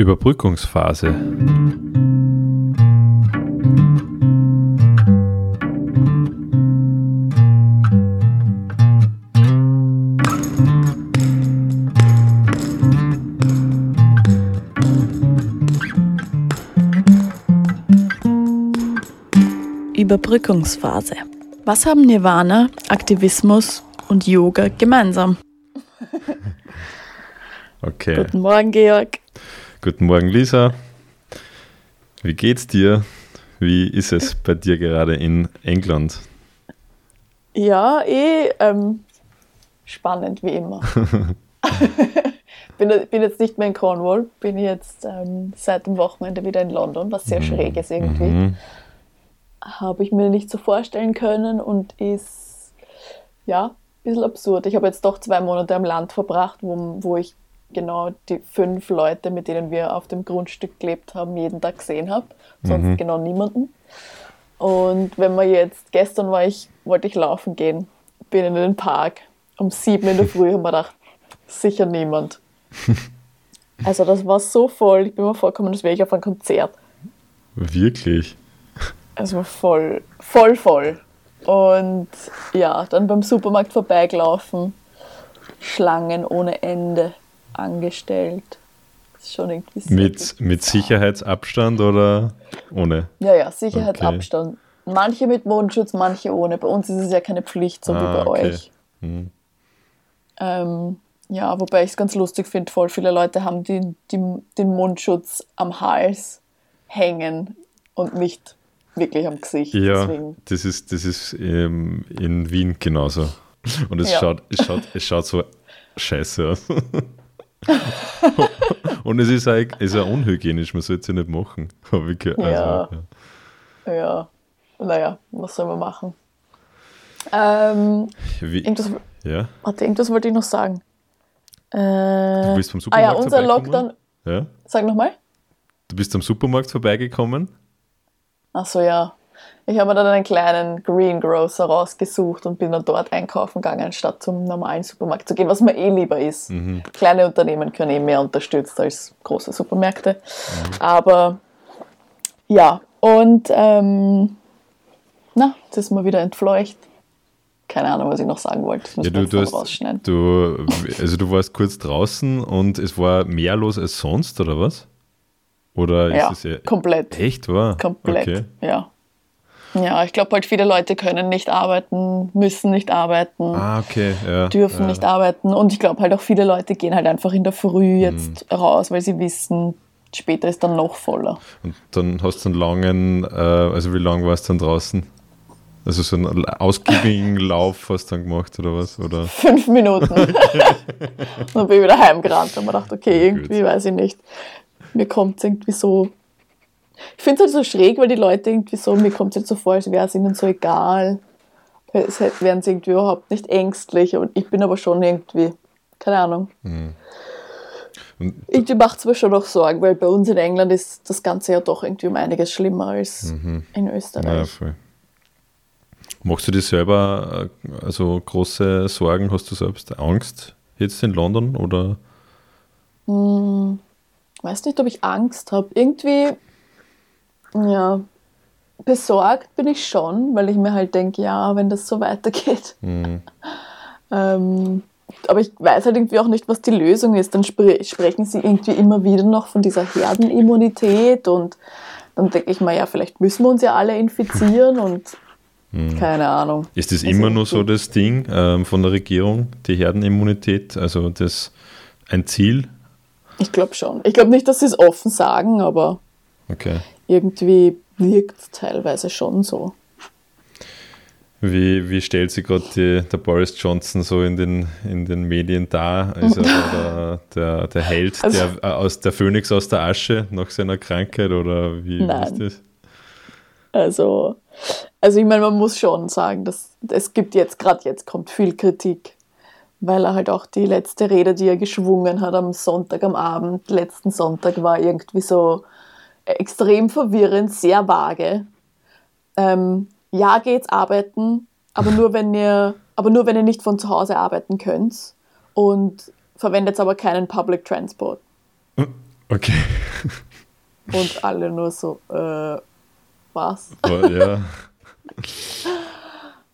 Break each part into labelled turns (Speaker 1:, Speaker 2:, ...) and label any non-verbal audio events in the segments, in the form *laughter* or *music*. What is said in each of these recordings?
Speaker 1: Überbrückungsphase.
Speaker 2: Überbrückungsphase. Was haben Nirvana, Aktivismus und Yoga gemeinsam?
Speaker 1: Okay.
Speaker 2: Guten Morgen, Georg.
Speaker 1: Guten Morgen, Lisa. Wie geht's dir? Wie ist es bei dir gerade in England?
Speaker 2: Ja, eh ähm, spannend wie immer. *laughs* bin, bin jetzt nicht mehr in Cornwall, bin jetzt ähm, seit dem Wochenende wieder in London, was sehr schräg ist irgendwie.
Speaker 1: Mhm.
Speaker 2: Habe ich mir nicht so vorstellen können und ist ja ein bisschen absurd. Ich habe jetzt doch zwei Monate am Land verbracht, wo, wo ich genau die fünf Leute, mit denen wir auf dem Grundstück gelebt haben, jeden Tag gesehen habe. Sonst
Speaker 1: Mhm.
Speaker 2: genau niemanden. Und wenn man jetzt, gestern war ich, wollte ich laufen gehen, bin in den Park um sieben in der *laughs* Früh und mir gedacht, sicher niemand. *laughs* Also das war so voll, ich bin mir vorgekommen, als wäre ich auf einem Konzert.
Speaker 1: Wirklich?
Speaker 2: Es war voll, voll, voll. Und ja, dann beim Supermarkt vorbeigelaufen, Schlangen ohne Ende angestellt. Schon irgendwie
Speaker 1: Mit, mit Sicherheitsabstand oder ohne?
Speaker 2: Ja, ja, Sicherheitsabstand. Manche mit Mundschutz, manche ohne. Bei uns ist es ja keine Pflicht, so wie
Speaker 1: Ah,
Speaker 2: bei
Speaker 1: okay.
Speaker 2: euch.
Speaker 1: Hm.
Speaker 2: Ähm, ja, wobei ich es ganz lustig finde, voll viele Leute haben die, die, den Mundschutz am Hals hängen und nicht wirklich am Gesicht.
Speaker 1: Ja,
Speaker 2: Deswegen.
Speaker 1: das ist, das ist ähm, in Wien genauso. Und es,
Speaker 2: Ja.
Speaker 1: schaut, es, schaut, es schaut so scheiße aus. *laughs* *laughs* Und es ist auch, ist auch unhygienisch, man sollte es ja nicht machen. Habe ich gehört.
Speaker 2: Ja.
Speaker 1: Also, ja.
Speaker 2: Ja, naja, was soll man machen? Ähm,
Speaker 1: Wie,
Speaker 2: irgendwas,
Speaker 1: ja?
Speaker 2: warte, irgendwas wollte ich noch sagen. Äh,
Speaker 1: Du bist vom
Speaker 2: ah
Speaker 1: Supermarkt
Speaker 2: ja, unser
Speaker 1: vorbeigekommen?
Speaker 2: Lockdown.
Speaker 1: Ja?
Speaker 2: Sag nochmal.
Speaker 1: Du bist am Supermarkt vorbeigekommen?
Speaker 2: Ach so, ja. Ich habe mir dann einen kleinen Greengrocer rausgesucht und bin dann dort einkaufen gegangen, statt zum normalen Supermarkt zu gehen, was mir eh lieber ist. Kleine Unternehmen können eh mehr unterstützt als große Supermärkte. Aber ja, und ähm, na, jetzt ist mir wieder entfleucht. Keine Ahnung, was ich noch sagen wollte.
Speaker 1: Ja, du, du, hast, du, also du warst kurz draußen und es war mehr los als sonst, oder was? Oder ist
Speaker 2: Ja,
Speaker 1: es ja
Speaker 2: komplett.
Speaker 1: echt wahr?
Speaker 2: Komplett,
Speaker 1: Okay.
Speaker 2: ja. Ja, ich glaube halt, viele Leute können nicht arbeiten, müssen nicht arbeiten.
Speaker 1: Ah, okay. Ja,
Speaker 2: dürfen
Speaker 1: ja.
Speaker 2: nicht arbeiten. Und ich glaube halt auch viele Leute gehen halt einfach in der Früh jetzt raus, weil sie wissen, später ist dann noch voller.
Speaker 1: Und dann hast du einen langen, äh, also wie lang warst du dann draußen? Also so einen ausgiebigen *laughs* Lauf hast du dann gemacht oder was? Oder?
Speaker 2: Fünf Minuten. *laughs* dann bin ich wieder heimgerannt und mir gedacht, okay, irgendwie
Speaker 1: Gut.
Speaker 2: weiß ich nicht. Mir kommt es irgendwie so. Ich finde es halt so schräg, weil die Leute irgendwie so, mir kommt es halt so vor, als wäre es ihnen so egal. Es wären sie irgendwie überhaupt nicht ängstlich. Und ich bin aber schon irgendwie, keine Ahnung.
Speaker 1: Und,
Speaker 2: Irgendwie macht es mir schon noch Sorgen, weil bei uns in England ist das Ganze ja doch irgendwie um einiges schlimmer als in
Speaker 1: naja,
Speaker 2: Österreich.
Speaker 1: voll. Machst du dir selber äh, also große Sorgen? Hast du selbst Angst jetzt in London? Oder?
Speaker 2: weiß nicht, ob ich Angst habe. Irgendwie, ja, besorgt bin ich schon, weil ich mir halt denke, ja, wenn das so weitergeht. *laughs* Ähm, aber ich weiß halt irgendwie auch nicht, was die Lösung ist. Dann spre sprechen sie irgendwie immer wieder noch von dieser Herdenimmunität und dann denke ich mir, ja, vielleicht müssen wir uns ja alle infizieren und *laughs* keine Ahnung.
Speaker 1: Ist das
Speaker 2: Also
Speaker 1: immer nur so das Ding ähm, von der Regierung, die Herdenimmunität? Also das ein Ziel?
Speaker 2: Ich glaube schon. Ich glaube nicht, dass sie es offen sagen, aber
Speaker 1: Okay.
Speaker 2: Irgendwie wirkt es teilweise schon so.
Speaker 1: Wie, wie stellt sich gerade der Boris Johnson so in den, in den Medien dar? Ist er der, der, der Held
Speaker 2: Also-
Speaker 1: der, äh, aus der Phönix aus der Asche nach seiner Krankheit oder wie
Speaker 2: Nein.
Speaker 1: ist das?
Speaker 2: Also, also ich meine, man muss schon sagen, dass es gibt jetzt, gerade jetzt kommt viel Kritik, weil er halt auch die letzte Rede, die er geschwungen hat am Sonntag, am Abend, letzten Sonntag, war irgendwie so extrem verwirrend, sehr vage. Ähm, ja, geht's arbeiten, aber nur wenn ihr, aber nur wenn ihr nicht von zu Hause arbeiten könnt und verwendet aber keinen Public Transport.
Speaker 1: Okay.
Speaker 2: Und alle nur so, äh, was?
Speaker 1: Oh, ja.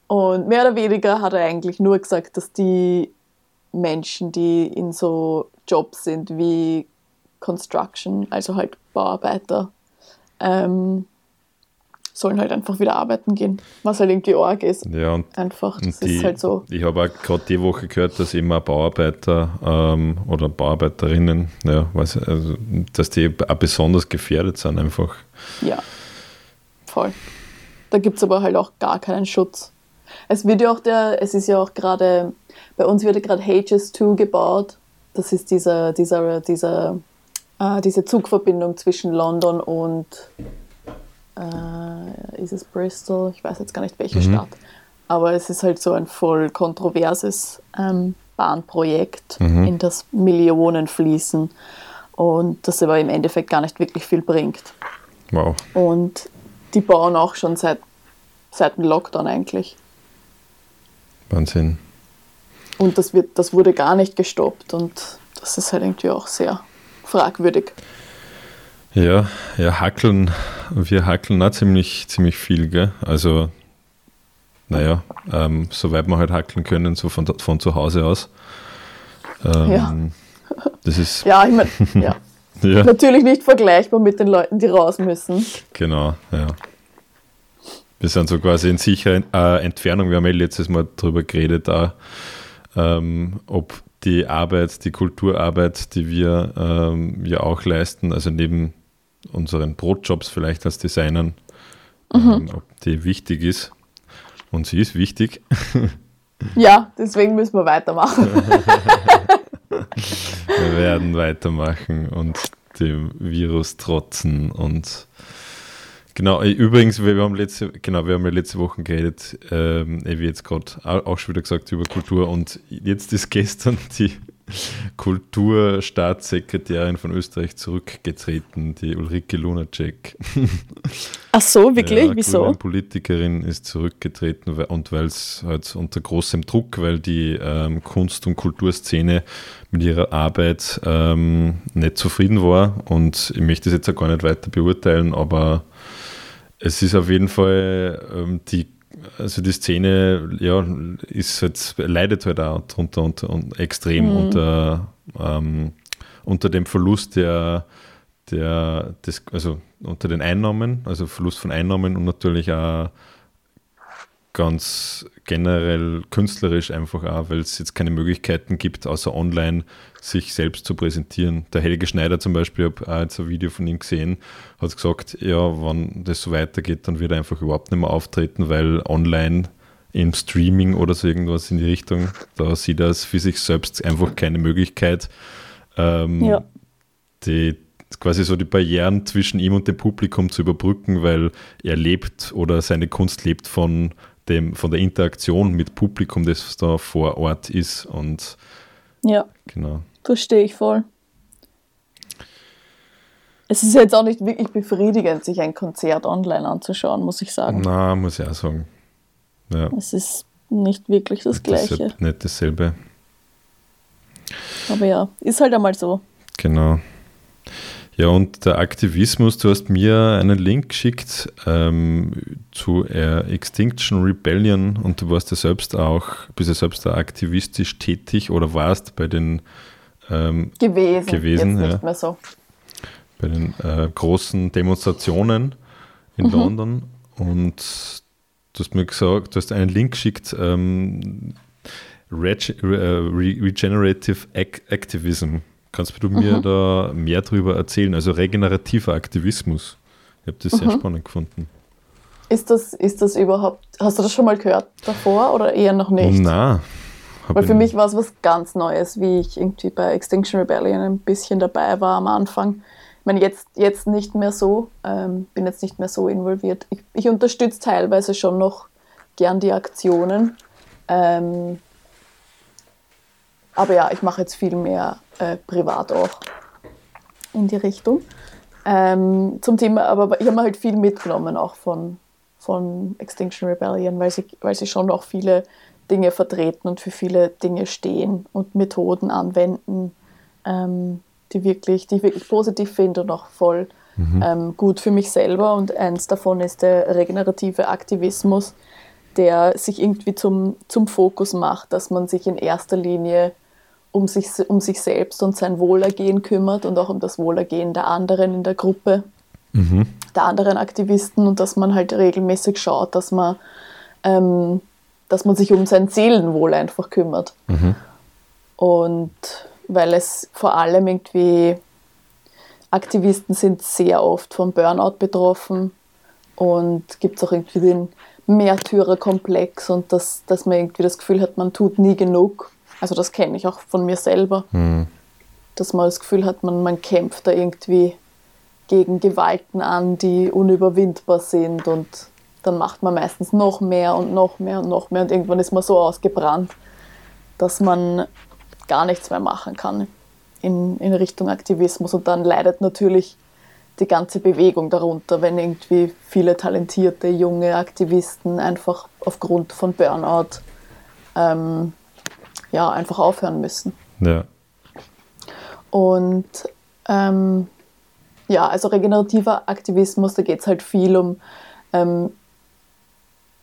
Speaker 2: Und mehr oder weniger hat er eigentlich nur gesagt, dass die Menschen, die in so Jobs sind wie Construction, also halt Bauarbeiter, ähm, sollen halt einfach wieder arbeiten gehen, was halt irgendwie arg ist.
Speaker 1: Ja, und,
Speaker 2: einfach, das
Speaker 1: die,
Speaker 2: ist halt so.
Speaker 1: Ich habe auch gerade die Woche gehört, dass immer Bauarbeiter ähm, oder Bauarbeiterinnen, ja, weiß, also, dass die auch besonders gefährdet sind einfach.
Speaker 2: Ja, voll. Da gibt es aber halt auch gar keinen Schutz. Es wird ja auch der, es ist ja auch gerade, bei uns wird ja gerade HS2 gebaut. Das ist dieser, dieser, dieser, äh, diese Zugverbindung zwischen London und äh, ist es Bristol? Ich weiß jetzt gar nicht welche mhm. Stadt. Aber es ist halt so ein voll kontroverses ähm, Bahnprojekt, mhm. in das Millionen fließen und das aber im Endeffekt gar nicht wirklich viel bringt.
Speaker 1: Wow.
Speaker 2: Und die bauen auch schon seit, seit dem Lockdown eigentlich.
Speaker 1: Wahnsinn.
Speaker 2: Und das, wird, das wurde gar nicht gestoppt und das ist halt irgendwie auch sehr fragwürdig.
Speaker 1: Ja, ja, hackeln, wir hackeln auch ziemlich, ziemlich viel, gell? Also, naja, ähm, soweit wir halt hackeln können, so von, von zu Hause aus. Ähm, ja. Das ist.
Speaker 2: Ja, ich meine, *laughs* ja. ja. Natürlich nicht vergleichbar mit den Leuten, die raus müssen.
Speaker 1: Genau, ja. Wir sind so quasi in sicherer äh, Entfernung. Wir haben ja letztes Mal darüber geredet, auch, ähm, ob die Arbeit, die Kulturarbeit, die wir ähm, ja auch leisten, also neben unseren Brotjobs vielleicht als Designern, mhm. ähm, ob die wichtig ist. Und sie ist wichtig. *laughs*
Speaker 2: Ja, deswegen müssen wir weitermachen. *laughs*
Speaker 1: wir werden weitermachen und dem Virus trotzen und Genau, äh, übrigens, wir haben letzte, genau, wir haben ja letzte Woche geredet, ähm, wie jetzt gerade auch schon wieder gesagt, über Kultur und jetzt ist gestern *laughs* die Kulturstaatssekretärin von Österreich zurückgetreten, die Ulrike Lunacek.
Speaker 2: Ach so, *laughs* wirklich? Ja, Wieso?
Speaker 1: Eine Politikerin ist zurückgetreten und weil es halt unter großem Druck, weil die ähm, Kunst- und Kulturszene mit ihrer Arbeit ähm, nicht zufrieden war und ich möchte das jetzt auch gar nicht weiter beurteilen, aber es ist auf jeden Fall ähm, die, also die Szene, ja, ist halt, leidet halt auch drunter und, und extrem mhm. unter, ähm, unter dem Verlust der, der, des, also unter den Einnahmen, also Verlust von Einnahmen und natürlich auch ganz generell künstlerisch einfach auch, weil es jetzt keine Möglichkeiten gibt, außer online sich selbst zu präsentieren. Der Helge Schneider zum Beispiel, ich habe auch jetzt ein Video von ihm gesehen, hat gesagt, ja, wenn das so weitergeht, dann wird er einfach überhaupt nicht mehr auftreten, weil online im Streaming oder so irgendwas in die Richtung, da sieht er es für sich selbst einfach keine Möglichkeit, ähm, ja. die quasi so die Barrieren zwischen ihm und dem Publikum zu überbrücken, weil er lebt oder seine Kunst lebt von dem, von der Interaktion mit Publikum, das da vor Ort ist. Und
Speaker 2: ja,
Speaker 1: genau.
Speaker 2: verstehe ich voll. Es ist jetzt auch nicht wirklich befriedigend, sich ein Konzert online anzuschauen, muss ich sagen.
Speaker 1: Na, muss ich auch sagen. Ja.
Speaker 2: Es ist nicht wirklich das, das Gleiche.
Speaker 1: Ist nicht dasselbe.
Speaker 2: Aber ja, ist halt einmal so.
Speaker 1: Genau. Ja, und der Aktivismus, du hast mir einen Link geschickt ähm, zu äh, Extinction Rebellion und du warst ja selbst auch, bist ja selbst auch aktivistisch tätig oder warst bei den ähm,
Speaker 2: gewesen,
Speaker 1: gewesen
Speaker 2: jetzt
Speaker 1: ja,
Speaker 2: nicht mehr so.
Speaker 1: Bei den äh, großen Demonstrationen in mhm. London und du hast mir gesagt, du hast einen Link geschickt, ähm, Reg äh, Re Regenerative Activism. Kannst du mir mhm. da mehr darüber erzählen? Also regenerativer Aktivismus. Ich habe das mhm. sehr spannend gefunden.
Speaker 2: Ist das, ist das überhaupt, hast du das schon mal gehört davor oder eher noch nicht?
Speaker 1: Nein.
Speaker 2: Weil für mich war es was ganz Neues, wie ich irgendwie bei Extinction Rebellion ein bisschen dabei war am Anfang. Ich meine, jetzt, jetzt nicht mehr so, ähm, bin jetzt nicht mehr so involviert. Ich, ich unterstütze teilweise schon noch gern die Aktionen. Ähm, aber ja, ich mache jetzt viel mehr äh, privat auch in die Richtung. Ähm, zum Thema, aber ich habe mir halt viel mitgenommen auch von, von Extinction Rebellion, weil sie, weil sie schon auch viele Dinge vertreten und für viele Dinge stehen und Methoden anwenden, ähm, die, wirklich, die ich wirklich positiv finde und auch voll mhm. ähm, gut für mich selber. Und eins davon ist der regenerative Aktivismus, der sich irgendwie zum, zum Fokus macht, dass man sich in erster Linie um sich, um sich selbst und sein Wohlergehen kümmert und auch um das Wohlergehen der anderen in der Gruppe, mhm. der anderen Aktivisten und dass man halt regelmäßig schaut, dass man, ähm, dass man sich um sein Seelenwohl einfach kümmert. Mhm. Und weil es vor allem irgendwie Aktivisten sind sehr oft vom Burnout betroffen und gibt es auch irgendwie den Märtyrerkomplex und dass, dass man irgendwie das Gefühl hat, man tut nie genug also das kenne ich auch von mir selber, mhm. dass man das Gefühl hat, man, man kämpft da irgendwie gegen Gewalten an, die unüberwindbar sind und dann macht man meistens noch mehr und noch mehr und noch mehr und irgendwann ist man so ausgebrannt, dass man gar nichts mehr machen kann in, in Richtung Aktivismus und dann leidet natürlich die ganze Bewegung darunter, wenn irgendwie viele talentierte junge Aktivisten einfach aufgrund von Burnout ähm, ja, einfach aufhören müssen.
Speaker 1: Ja.
Speaker 2: Und ähm, ja, also regenerativer Aktivismus, da geht es halt viel um ähm,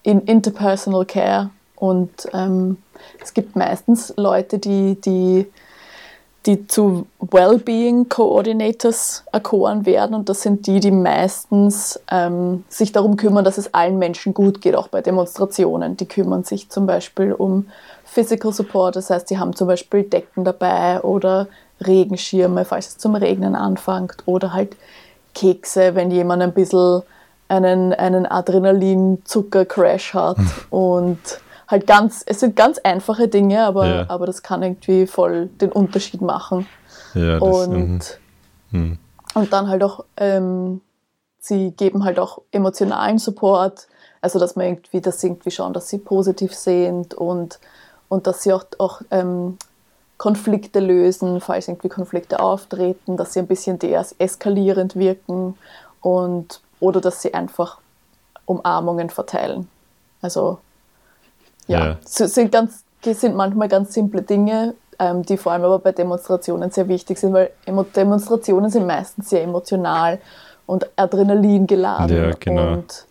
Speaker 2: in Interpersonal Care und ähm, es gibt meistens Leute, die, die, die zu Wellbeing Coordinators erkoren werden und das sind die, die meistens ähm, sich darum kümmern, dass es allen Menschen gut geht, auch bei Demonstrationen. Die kümmern sich zum Beispiel um Physical Support, das heißt, sie haben zum Beispiel Decken dabei oder Regenschirme, falls es zum Regnen anfängt, oder halt Kekse, wenn jemand ein bisschen einen, einen Adrenalin-Zucker-Crash hat hm. und halt ganz, es sind ganz einfache Dinge, aber, ja. aber das kann irgendwie voll den Unterschied machen. Ja, das, und, mhm. und dann halt auch, ähm, sie geben halt auch emotionalen Support, also dass man irgendwie, dass sie irgendwie schauen, dass sie positiv sind und und dass sie auch, auch ähm, Konflikte lösen, falls irgendwie Konflikte auftreten, dass sie ein bisschen deeskalierend wirken und oder dass sie einfach Umarmungen verteilen. Also ja, ja. sind, ganz, sind manchmal ganz simple Dinge, ähm, die vor allem aber bei Demonstrationen sehr wichtig sind, weil Demonstrationen sind meistens sehr emotional und Adrenalin geladen. Ja, genau. Und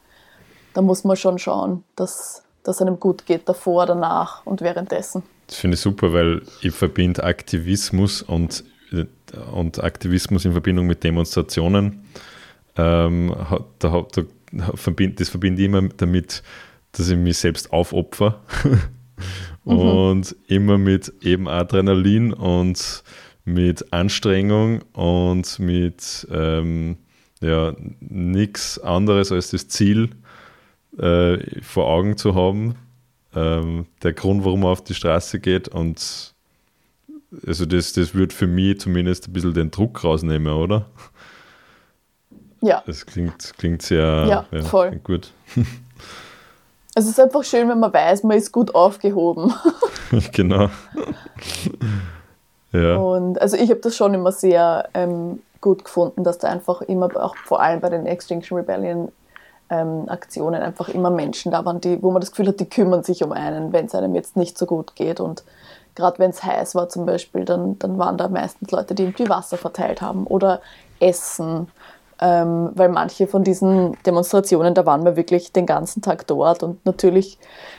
Speaker 2: da muss man schon schauen, dass dass einem gut geht, davor, danach und währenddessen.
Speaker 1: Das finde ich super, weil ich verbinde Aktivismus und, und Aktivismus in Verbindung mit Demonstrationen. Ähm, da, da, verbind, das verbinde ich immer damit, dass ich mich selbst aufopfer *laughs* mhm. und immer mit eben Adrenalin und mit Anstrengung und mit ähm, ja, nichts anderes als das Ziel, äh, vor Augen zu haben. Ähm, der Grund, warum man auf die Straße geht und also das, das wird für mich zumindest ein bisschen den Druck rausnehmen, oder?
Speaker 2: Ja.
Speaker 1: Das klingt, klingt sehr
Speaker 2: ja, ja, voll.
Speaker 1: gut. *laughs*
Speaker 2: Es ist einfach schön, wenn man weiß, man ist gut aufgehoben. *laughs*
Speaker 1: genau. *laughs*
Speaker 2: ja. Und also ich habe das schon immer sehr ähm, gut gefunden, dass da einfach immer, auch vor allem bei den Extinction Rebellion, ähm, Aktionen einfach immer Menschen da waren, die, wo man das Gefühl hat, die kümmern sich um einen, wenn es einem jetzt nicht so gut geht. Und gerade wenn es heiß war zum Beispiel, dann, dann waren da meistens Leute, die irgendwie Wasser verteilt haben oder Essen. Ähm, weil manche von diesen Demonstrationen, da waren wir wirklich den ganzen Tag dort und natürlich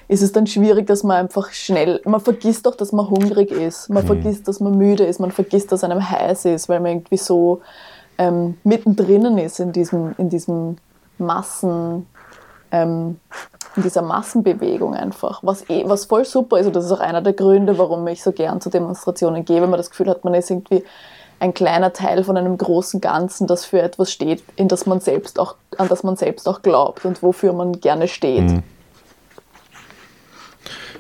Speaker 2: ist es dann schwierig, dass man einfach schnell, man vergisst doch, dass man hungrig ist, man mhm. vergisst, dass man müde ist, man vergisst, dass einem heiß ist, weil man irgendwie so ähm, mittendrin ist in diesem, in diesem Massen, ähm, in dieser Massenbewegung einfach, was, eh, was voll super ist. Und das ist auch einer der Gründe, warum ich so gern zu Demonstrationen gehe, wenn man das Gefühl hat, man ist irgendwie ein kleiner Teil von einem großen Ganzen, das für etwas steht, in das man selbst auch, an das man selbst auch glaubt und wofür man gerne steht. Mhm.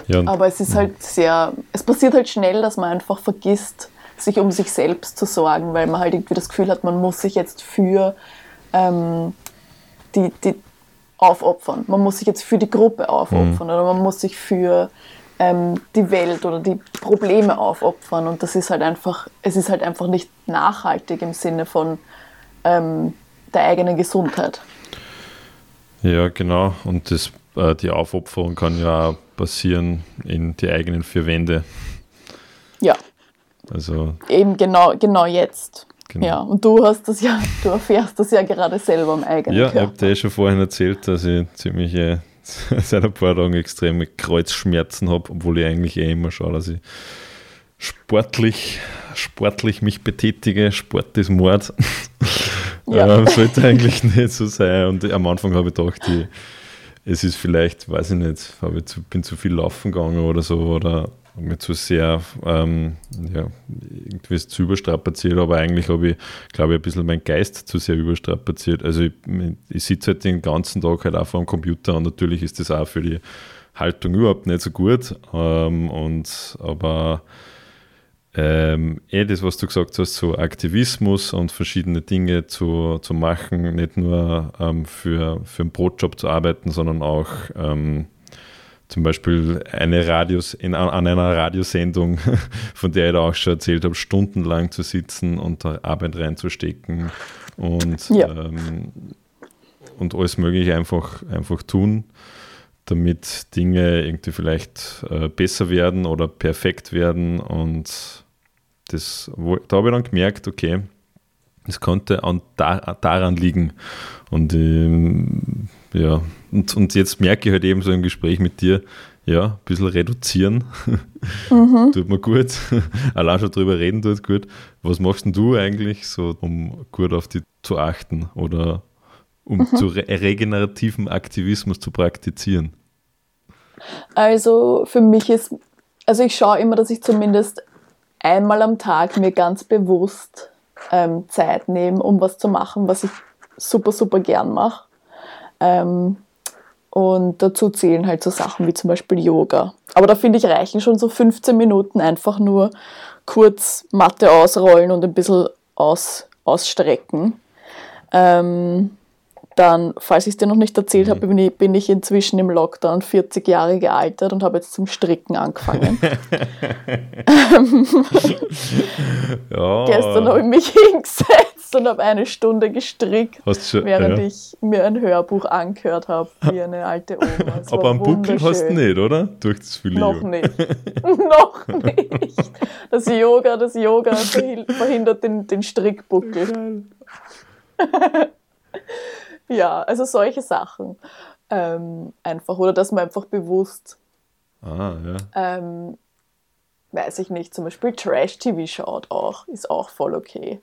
Speaker 2: Ja, Aber es ist halt sehr, es passiert halt schnell, dass man einfach vergisst, sich um sich selbst zu sorgen, weil man halt irgendwie das Gefühl hat, man muss sich jetzt für ähm, die, die aufopfern. Man muss sich jetzt für die Gruppe aufopfern mhm. oder man muss sich für ähm, die Welt oder die Probleme aufopfern. Und das ist halt einfach, es ist halt einfach nicht nachhaltig im Sinne von ähm, der eigenen Gesundheit.
Speaker 1: Ja, genau. Und das, äh, die Aufopferung kann ja passieren in die eigenen vier Wände.
Speaker 2: Ja,
Speaker 1: Also
Speaker 2: Eben genau, genau jetzt.
Speaker 1: Genau.
Speaker 2: Ja, und du hast das ja, du erfährst das ja gerade selber am eigenen
Speaker 1: ja, ich
Speaker 2: Körper.
Speaker 1: habe dir eh schon vorhin erzählt, dass ich ziemliche *laughs* seit ein paar Tagen extreme Kreuzschmerzen habe, obwohl ich eigentlich eh immer schaue, dass ich sportlich, sportlich mich betätige. Sport ist Mord. *laughs*
Speaker 2: Ja.
Speaker 1: ähm, sollte eigentlich *laughs* nicht so sein. Und am Anfang habe ich gedacht, ich, es ist vielleicht, weiß ich nicht, ich zu, bin zu viel laufen gegangen oder so oder mir zu sehr ähm, ja, irgendwie zu überstrapaziert, aber eigentlich habe ich, glaube ich, ein bisschen meinen Geist zu sehr überstrapaziert. Also ich, ich sitze halt den ganzen Tag halt auch vor dem Computer und natürlich ist das auch für die Haltung überhaupt nicht so gut. Ähm, und aber ähm, eh das, was du gesagt hast, so Aktivismus und verschiedene Dinge zu, zu machen, nicht nur ähm, für, für einen Brotjob zu arbeiten, sondern auch ähm, zum Beispiel eine Radios, in, an einer Radiosendung, *laughs* von der ich da auch schon erzählt habe, stundenlang zu sitzen und da Arbeit reinzustecken und,
Speaker 2: Ja.
Speaker 1: ähm, und alles Mögliche einfach, einfach tun, damit Dinge irgendwie vielleicht äh, besser werden oder perfekt werden. Und das, wo, da habe ich dann gemerkt, okay, das könnte an, da, daran liegen. Und ähm, ja, und, und jetzt merke ich halt eben so im Gespräch mit dir, ja, ein bisschen reduzieren *laughs* tut mir gut. *laughs* Allein schon drüber reden tut gut. Was machst denn du eigentlich so, um gut auf die zu achten oder um zu re regenerativen Aktivismus zu praktizieren?
Speaker 2: Also für mich ist, also ich schaue immer, dass ich zumindest einmal am Tag mir ganz bewusst ähm, Zeit nehme, um was zu machen, was ich super, super gern mache. Ähm, und dazu zählen halt so Sachen wie zum Beispiel Yoga. Aber da finde ich reichen schon so 15 Minuten einfach nur kurz Matte ausrollen und ein bisschen aus, ausstrecken. Ähm, dann, falls ich es dir noch nicht erzählt habe, bin ich, bin ich inzwischen im Lockdown 40 Jahre gealtert und habe jetzt zum Stricken angefangen. *laughs*
Speaker 1: Ja,
Speaker 2: Gestern habe ich mich *laughs* hingesetzt und habe eine Stunde gestrickt,
Speaker 1: schon,
Speaker 2: während
Speaker 1: ja.
Speaker 2: ich mir ein Hörbuch angehört habe, wie eine alte Oma. Es *laughs*
Speaker 1: Aber am Buckel hast du nicht, oder? Durch das
Speaker 2: Noch nicht. Noch nicht. Das Yoga, das Yoga verhindert den, den Strickbuckel. Ja, also solche Sachen. Ähm, einfach. Oder dass man einfach bewusst,
Speaker 1: Ah, ja.
Speaker 2: ähm, weiß ich nicht, zum Beispiel Trash-TV schaut auch, ist auch voll okay.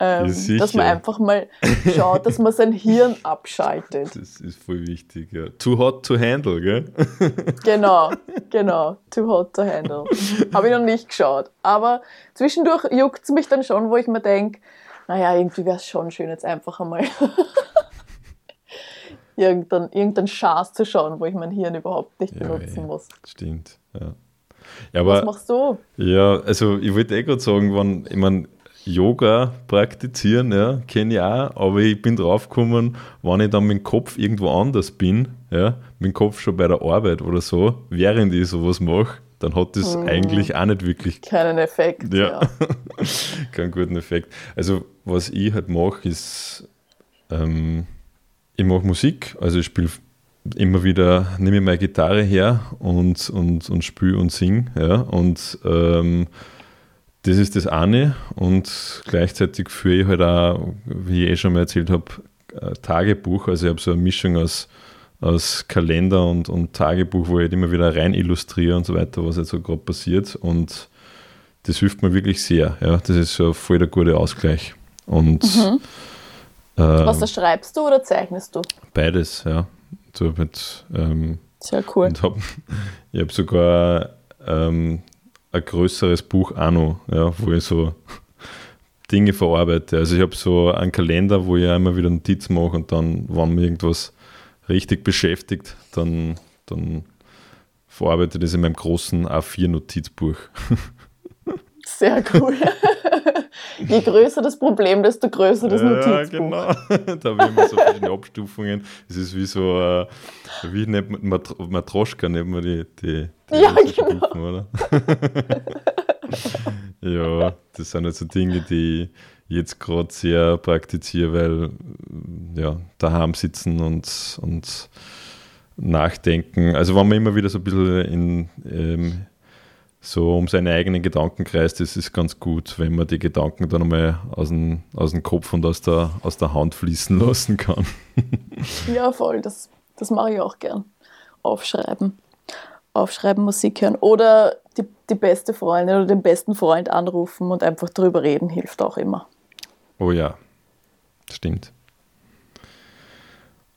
Speaker 2: Ähm,
Speaker 1: Ja,
Speaker 2: dass man einfach mal schaut, dass man sein Hirn abschaltet.
Speaker 1: Das ist voll wichtig, ja. Too hot to handle, gell? *laughs*
Speaker 2: Genau, genau. Too hot to handle. Habe ich noch nicht geschaut. Aber zwischendurch juckt es mich dann schon, wo ich mir denke, naja, irgendwie wäre es schon schön, jetzt einfach einmal *laughs* irgendeinen irgendein Schaß zu schauen, wo ich mein Hirn überhaupt nicht
Speaker 1: Ja,
Speaker 2: benutzen
Speaker 1: eh.
Speaker 2: muss.
Speaker 1: Stimmt, ja. Ja,
Speaker 2: Was
Speaker 1: aber
Speaker 2: machst du?
Speaker 1: Ja, also ich wollte eh gerade sagen, wenn, ich meine, Yoga praktizieren, ja, kenne ich auch, aber ich bin draufgekommen, wenn ich dann mit dem Kopf irgendwo anders bin, ja, mit dem Kopf schon bei der Arbeit oder so, während ich sowas mache, dann hat das eigentlich auch nicht wirklich
Speaker 2: Keinen Effekt.
Speaker 1: Ja.
Speaker 2: Ja. *laughs*
Speaker 1: keinen guten Effekt. Also, was ich halt mache, ist, ähm, ich mache Musik, also ich spiele immer wieder, nehme meine Gitarre her und, und, und spiele und singe. Ja, und ähm, das ist das eine. Und gleichzeitig führe ich halt auch, wie ich eh schon mal erzählt habe, Tagebuch. Also ich habe so eine Mischung aus, aus Kalender und, und Tagebuch, wo ich halt immer wieder rein illustriere und so weiter, was jetzt so gerade passiert. Und das hilft mir wirklich sehr. Ja, das ist so voll der gute Ausgleich. Und
Speaker 2: Was
Speaker 1: äh,
Speaker 2: da schreibst du oder zeichnest du?
Speaker 1: beides, ja. So mit, ähm,
Speaker 2: Sehr cool.
Speaker 1: und hab, *laughs* ich habe sogar ähm, ein größeres Buch noch, ja, wo ich so *laughs* Dinge verarbeite. Also ich habe so einen Kalender, wo ich immer wieder Notizen mache und dann, wenn mir irgendwas richtig beschäftigt, dann, dann verarbeite ich das in meinem großen A4-Notizbuch. *laughs*
Speaker 2: Sehr cool. *laughs* Je größer das Problem, desto größer das
Speaker 1: Ja,
Speaker 2: Notizbuch.
Speaker 1: genau. *laughs* da haben wir immer so verschiedene Abstufungen. Es ist wie so, äh, wie nennt man Mat Matroschka, nennt man die, die, die
Speaker 2: Ja, genau.
Speaker 1: Stufen, oder? *laughs* ja, das sind halt so Dinge, die ich jetzt gerade sehr praktiziere, weil ja, daheim sitzen und, und nachdenken. Also wenn man immer wieder so ein bisschen in, ähm, so um seine eigenen Gedanken kreist, das ist ganz gut, wenn man die Gedanken dann einmal aus dem, aus dem Kopf und aus der, aus der Hand fließen *laughs* lassen kann.
Speaker 2: ja, voll, das, das mache ich auch gern. Aufschreiben. Aufschreiben, Musik hören. Oder die, die beste Freundin oder den besten Freund anrufen und einfach drüber reden, hilft auch immer.
Speaker 1: Oh ja, stimmt.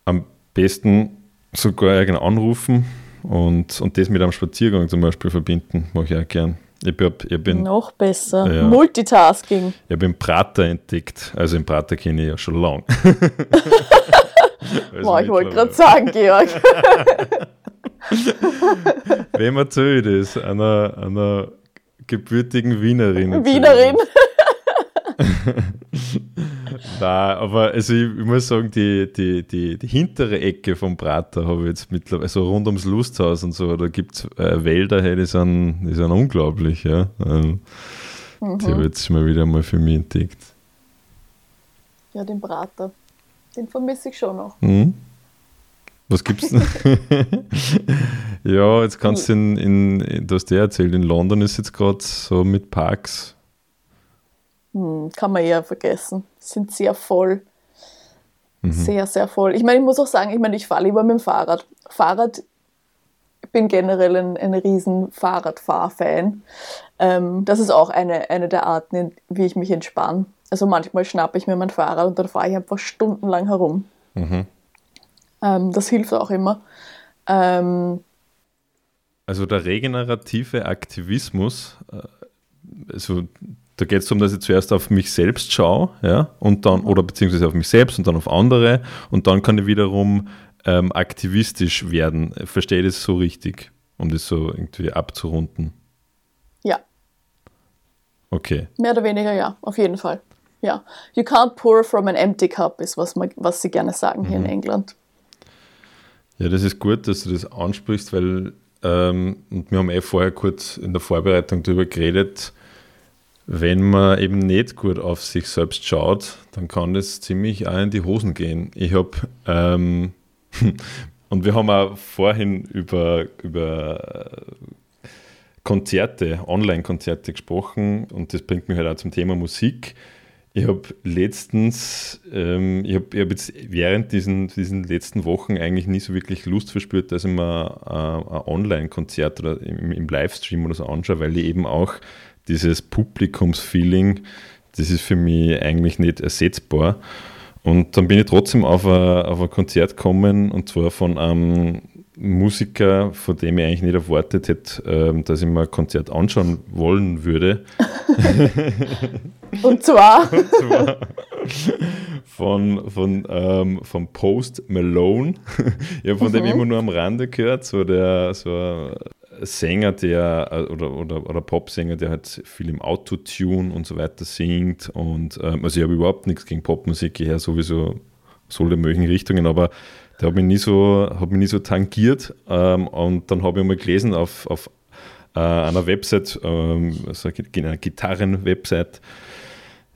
Speaker 1: Am besten sogar irgendeinen anrufen und, und das mit einem Spaziergang zum Beispiel verbinden, mache ich auch gern. Ich, hab, ich bin,
Speaker 2: Noch besser. Ja, Multitasking.
Speaker 1: Ich habe den Prater entdeckt. Also den Prater kenne ich ja schon lange.
Speaker 2: also *laughs* Boah, ich wollte gerade sagen, Georg.
Speaker 1: Wem erzählt das? Einer, einer gebürtigen Wienerin.
Speaker 2: Wienerin. *laughs*
Speaker 1: Nein, aber also ich, ich, muss sagen, die, die, die, die hintere Ecke vom Prater habe ich jetzt mittlerweile, also rund ums Lusthaus und so, da gibt es äh, Wälder, hey, die, sind, die sind unglaublich, ja. Ähm, mhm. Die habe ich jetzt mal wieder mal für mich entdeckt.
Speaker 2: Ja, den Prater, den vermisse ich schon noch.
Speaker 1: Mhm. Was gibt's denn? *laughs* ja, jetzt kannst du in, in, du hast ja erzählt, in London ist jetzt gerade so mit Parks
Speaker 2: hm, kann man eher vergessen. Sind sehr voll. Mhm. Sehr, sehr voll. Ich meine, ich muss auch sagen, ich meine, ich fahre lieber mit dem Fahrrad. Fahrrad, ich bin generell ein, ein riesen Fahrradfahrfan. Ähm, das ist auch eine, eine der Arten, wie ich mich entspanne. Also manchmal schnappe ich mir mein Fahrrad und dann fahre ich einfach stundenlang herum. Mhm. Ähm, das hilft auch immer. Ähm,
Speaker 1: also der regenerative Aktivismus, äh, also da geht es darum, dass ich zuerst auf mich selbst schaue, ja, und dann, oder beziehungsweise auf mich selbst und dann auf andere und dann kann ich wiederum ähm, aktivistisch werden. Verstehe das so richtig, um das so irgendwie abzurunden?
Speaker 2: Ja.
Speaker 1: Okay.
Speaker 2: Mehr oder weniger ja, auf jeden Fall. Ja. You can't pour from an empty cup, ist was, man, was sie gerne sagen hier mhm. in England.
Speaker 1: Ja, das ist gut, dass du das ansprichst, weil ähm, und wir haben eh vorher kurz in der Vorbereitung darüber geredet, wenn man eben nicht gut auf sich selbst schaut, dann kann das ziemlich auch in die Hosen gehen. Ich habe, ähm, *laughs* und wir haben auch vorhin über, über Konzerte, Online-Konzerte gesprochen und das bringt mich halt auch zum Thema Musik. Ich habe letztens, ähm, ich habe hab jetzt während diesen, diesen letzten Wochen eigentlich nie so wirklich Lust verspürt, dass ich mir äh, ein Online-Konzert oder im, im Livestream oder so anschaue, weil ich eben auch dieses Publikumsfeeling, das ist für mich eigentlich nicht ersetzbar. Und dann bin ich trotzdem auf ein, auf ein Konzert gekommen und zwar von einem Musiker, von dem ich eigentlich nicht erwartet hätte, ähm, dass ich mir ein Konzert anschauen wollen würde. *laughs*
Speaker 2: und zwar, *laughs*
Speaker 1: und zwar von, von, ähm, von Post Malone. *laughs* ich habe von mhm. dem immer nur am Rande gehört, so der so Sänger, der äh, oder, oder, oder Popsänger, der halt viel im Autotune und so weiter singt. Und ähm, also ich habe überhaupt nichts gegen Popmusik, ich höre sowieso so alle möglichen Richtungen, aber der hat mich nie so, hat mich nie so tangiert. Ähm, und dann habe ich mal gelesen auf, auf äh, einer Website, ähm, also einer Gitarren-Website,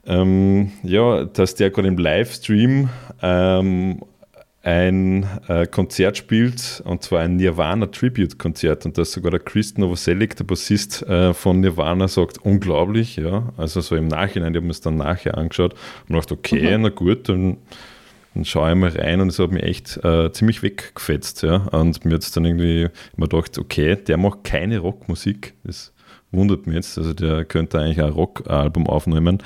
Speaker 1: ähm, ja, dass der gerade im Livestream ähm, ein äh, Konzert spielt, und zwar ein Nirvana-Tribute-Konzert. Und dass sogar der Chris Novoselic, der Bassist äh, von Nirvana, sagt, unglaublich, ja. Also so im Nachhinein, ich habe mir es dann nachher angeschaut und dachte, okay, mhm. na gut, dann, dann schaue ich mal rein und es hat mich echt äh, ziemlich weggefetzt, ja. Und mir jetzt dann irgendwie immer gedacht, okay, der macht keine Rockmusik. Das wundert mich jetzt. Also der könnte eigentlich ein Rockalbum aufnehmen.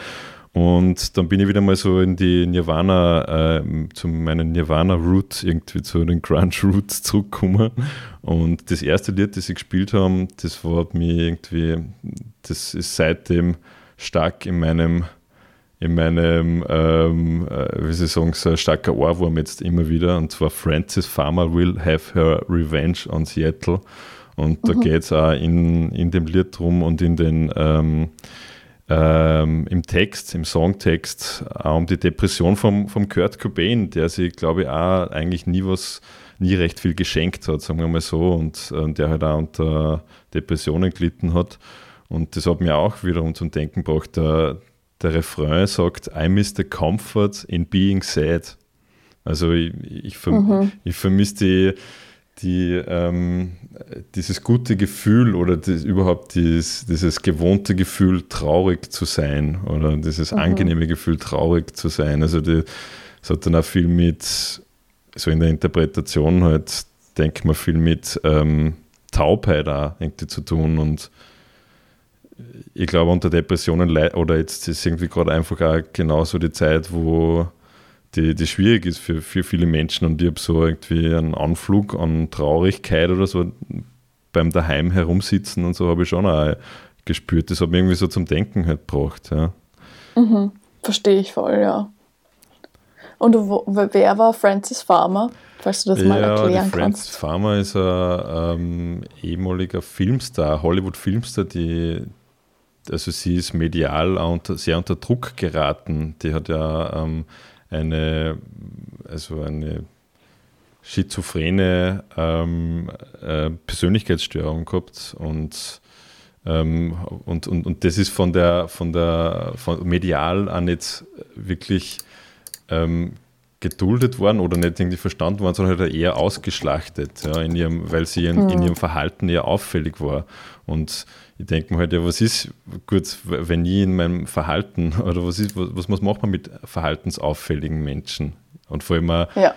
Speaker 1: Und dann bin ich wieder mal so in die Nirvana, äh, zu meinen Nirvana-Roots, irgendwie zu den Grunge-Roots zurückgekommen. Und das erste Lied, das sie gespielt haben, das war mir irgendwie, das ist seitdem stark in meinem, in meinem, ähm, äh, wie sie sagen, so ein starker Ohrwurm jetzt immer wieder. Und zwar Francis Farmer will have her revenge on Seattle. Und da mhm. geht es auch in, in dem Lied drum und in den ähm, ähm, im Text, im Songtext, auch um die Depression vom, vom Kurt Cobain, der sich, glaube ich, auch eigentlich nie was, nie recht viel geschenkt hat, sagen wir mal so, und äh, der halt auch unter Depressionen gelitten hat. Und das hat mir auch wiederum zum Denken gebracht. Der, der Refrain sagt, I miss the comfort in being sad. Also ich, ich, verm mhm. ich vermisse die, die, ähm, dieses gute Gefühl oder das, überhaupt dieses, dieses gewohnte Gefühl, traurig zu sein oder dieses mhm. angenehme Gefühl, traurig zu sein. Also das hat dann auch viel mit, so in der Interpretation halt, denke mal, viel mit ähm, Taubheit auch irgendwie zu tun und ich glaube, unter Depressionen oder jetzt ist irgendwie gerade einfach auch genauso die Zeit, wo die, die schwierig ist für, für viele Menschen und ich habe so irgendwie einen Anflug an Traurigkeit oder so beim daheim herumsitzen und so habe ich schon auch gespürt. Das hat mich irgendwie so zum Denken halt gebracht. Ja.
Speaker 2: Mhm, verstehe ich voll, ja. Und wo, wer war Francis Farmer? Falls du das mal ja, erklären
Speaker 1: die Francis kannst. Farmer ist ein ähm, ehemaliger Filmstar, Hollywood-Filmstar, die, also sie ist medial sehr unter Druck geraten. Die hat ja ähm, eine, also eine schizophrene ähm, äh, Persönlichkeitsstörung gehabt und, ähm, und, und, und das ist von der, von der von medial auch nicht wirklich ähm, geduldet worden oder nicht irgendwie verstanden worden, sondern halt eher ausgeschlachtet, ja, in ihrem, weil sie in, in ihrem Verhalten eher auffällig war. Und ich denke mir halt, ja, was ist, gut, wenn ich in meinem Verhalten *laughs* oder was ist, was, was macht man mit verhaltensauffälligen Menschen? Und vor allem auch, ja.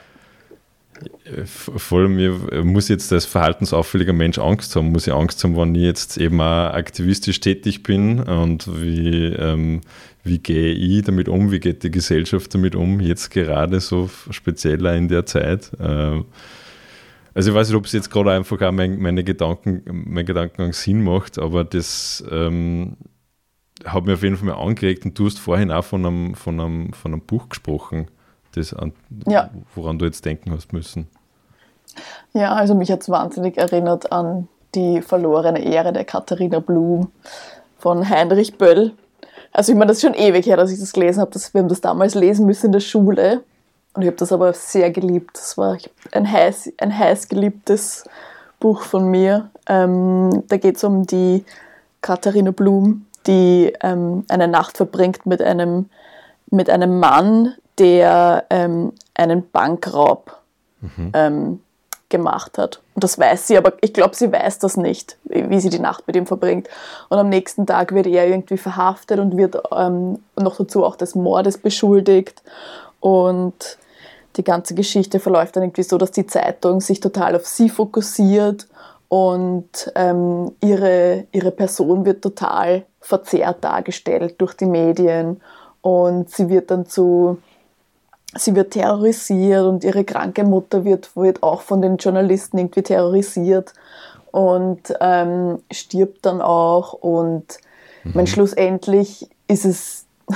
Speaker 1: Äh, vor allem, ich muss jetzt als verhaltensauffälliger Mensch Angst haben, muss ich Angst haben, wenn ich jetzt eben auch aktivistisch tätig bin und wie, ähm, wie gehe ich damit um, wie geht die Gesellschaft damit um, jetzt gerade so spezieller in der Zeit. Ähm, also ich weiß nicht, ob es jetzt gerade einfach auch mein, meine Gedanken, mein Gedankengang Sinn macht, aber das ähm, hat mir auf jeden Fall mal angeregt und du hast vorhin auch von einem, von einem, von einem Buch gesprochen, das an, ja. woran du jetzt denken hast müssen.
Speaker 2: Ja, also mich hat es wahnsinnig erinnert an die verlorene Ehre der Katharina Blum von Heinrich Böll. Also ich meine, das ist schon ewig her, dass ich das gelesen habe. wir haben das damals lesen müssen in der Schule. Und ich habe das aber sehr geliebt. Das war ein heiß, ein heiß geliebtes Buch von mir. Ähm, da geht es um die Katharina Blum, die ähm, eine Nacht verbringt mit einem, mit einem Mann, der ähm, einen Bankraub mhm. Gemacht hat. Und das weiß sie, aber ich glaube, sie weiß das nicht, wie sie die Nacht mit ihm verbringt. Und am nächsten Tag wird er irgendwie verhaftet und wird ähm, noch dazu auch des Mordes beschuldigt. Und die ganze Geschichte verläuft dann irgendwie so, dass die Zeitung sich total auf sie fokussiert und ähm, ihre, ihre Person wird total verzerrt dargestellt durch die Medien und sie wird dann zu, sie wird terrorisiert und ihre kranke Mutter wird, wird auch von den Journalisten irgendwie terrorisiert und ähm, stirbt dann auch und mhm. mein, schlussendlich ist es *laughs*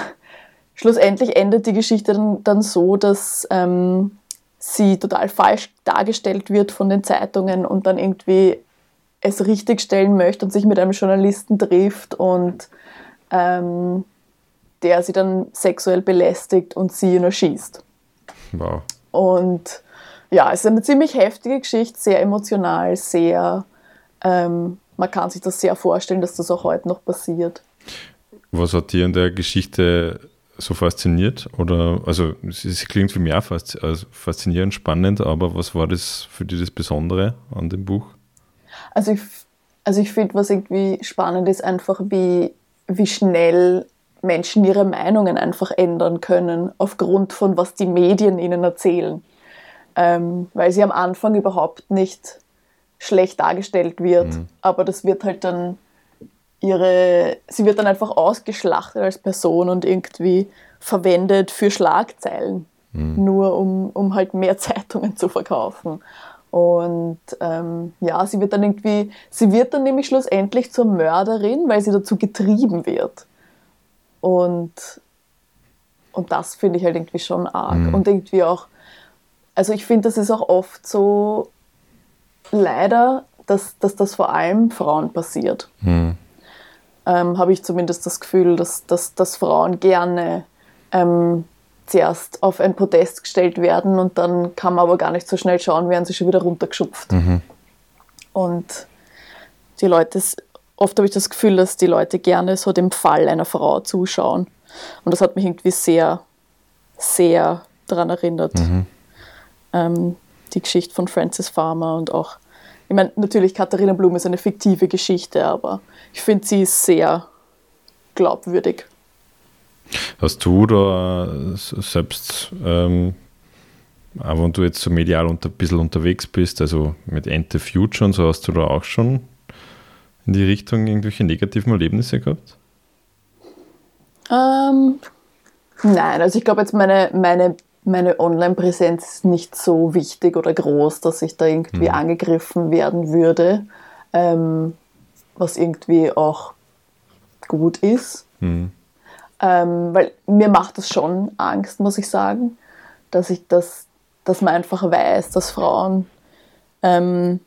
Speaker 2: schlussendlich endet die Geschichte dann, dann so, dass ähm, sie total falsch dargestellt wird von den Zeitungen und dann irgendwie es richtigstellen möchte und sich mit einem Journalisten trifft und ähm, der sie dann sexuell belästigt und sie ihn erschießt. Wow. Und ja, es ist eine ziemlich heftige Geschichte, sehr emotional, sehr, ähm, man kann sich das sehr vorstellen, dass das auch heute noch passiert.
Speaker 1: Was hat dir in der Geschichte so fasziniert? Oder, also es klingt für mich auch also faszinierend, spannend, aber was war das für dich das Besondere an dem Buch?
Speaker 2: Also ich, also ich finde, was irgendwie spannend ist, einfach wie, wie schnell Menschen ihre Meinungen einfach ändern können, aufgrund von was die Medien ihnen erzählen. Ähm, weil sie am Anfang überhaupt nicht schlecht dargestellt wird, mhm. aber das wird halt dann ihre, sie wird dann einfach ausgeschlachtet als Person und irgendwie verwendet für Schlagzeilen, mhm. nur um, um halt mehr *laughs* Zeitungen zu verkaufen. Und ähm, ja, sie wird dann irgendwie, sie wird dann nämlich schlussendlich zur Mörderin, weil sie dazu getrieben wird. Und, und das finde ich halt irgendwie schon arg. Mhm. Und irgendwie auch, also ich finde, das ist auch oft so leider, dass, dass das vor allem Frauen passiert. Mhm ähm, habe ich zumindest das Gefühl, dass, dass, dass Frauen gerne ähm, zuerst auf ein Podest gestellt werden und dann kann man aber gar nicht so schnell schauen, werden sie schon wieder runtergeschupft. Mhm. Und die Leute, oft habe ich das Gefühl, dass die Leute gerne so dem Fall einer Frau zuschauen. Und das hat mich irgendwie sehr, sehr daran erinnert. Mhm. Ähm, die Geschichte von Francis Farmer und auch, ich meine, natürlich Katharina Blum ist eine fiktive Geschichte, aber ich finde sie sehr glaubwürdig.
Speaker 1: Hast du da selbst, ähm, auch wenn du jetzt so medial unter, ein bisschen unterwegs bist, also mit Ente Future und so, hast du da auch schon in die Richtung irgendwelche negativen Erlebnisse gehabt?
Speaker 2: Ähm, nein, also ich glaube jetzt meine, meine, meine Online-Präsenz ist nicht so wichtig oder groß, dass ich da irgendwie mhm. angegriffen werden würde, ähm, was irgendwie auch gut ist. Mhm. Ähm, weil mir macht das schon Angst, muss ich sagen, dass ich das, dass man einfach weiß, dass Frauen ähm,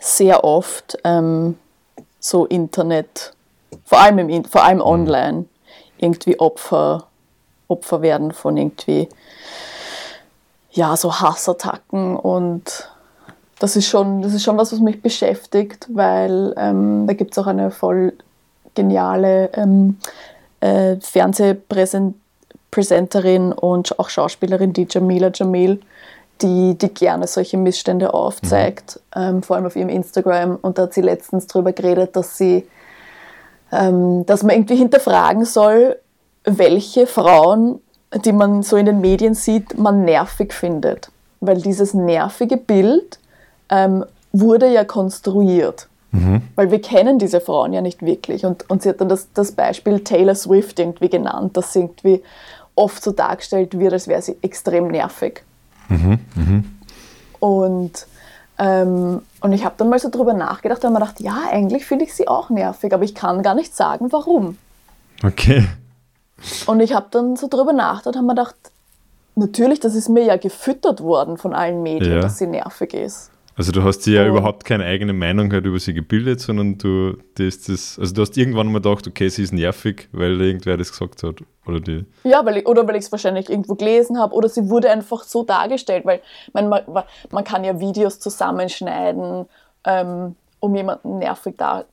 Speaker 2: sehr oft ähm, so Internet, vor allem, im, vor allem mhm. online, irgendwie Opfer, Opfer werden von irgendwie ja, so Hassattacken und das ist schon, das ist schon was, was mich beschäftigt, weil ähm, da gibt es auch eine voll geniale ähm, äh, Fernsehpräsenterin und auch Schauspielerin, die Jamila Jamil, die, die gerne solche Missstände aufzeigt, mhm. ähm, vor allem auf ihrem Instagram. Und da hat sie letztens darüber geredet, dass sie, ähm, dass man irgendwie hinterfragen soll, welche Frauen, die man so in den Medien sieht, man nervig findet. Weil dieses nervige Bild ähm, wurde ja konstruiert. Mhm. Weil wir kennen diese Frauen ja nicht wirklich. Und, und sie hat dann das, das Beispiel Taylor Swift irgendwie genannt, dass sie irgendwie oft so dargestellt wird, als wäre sie extrem nervig. Mhm. Mhm. Und, ähm, und ich habe dann mal so drüber nachgedacht und mir gedacht, ja, eigentlich finde ich sie auch nervig, aber ich kann gar nicht sagen, warum.
Speaker 1: Okay.
Speaker 2: Und ich habe dann so drüber nachgedacht und habe mir gedacht, natürlich, das ist mir ja gefüttert worden von allen Medien, ja. dass sie nervig ist.
Speaker 1: Also du hast dir ja oh. überhaupt keine eigene Meinung halt über sie gebildet, sondern du das, das, also du hast irgendwann mal gedacht, okay, sie ist nervig, weil irgendwer das gesagt hat. Oder die.
Speaker 2: Ja, weil ich, oder weil ich es wahrscheinlich irgendwo gelesen habe, oder sie wurde einfach so dargestellt, weil man, man, man kann ja Videos zusammenschneiden, ähm, um jemanden nervig da,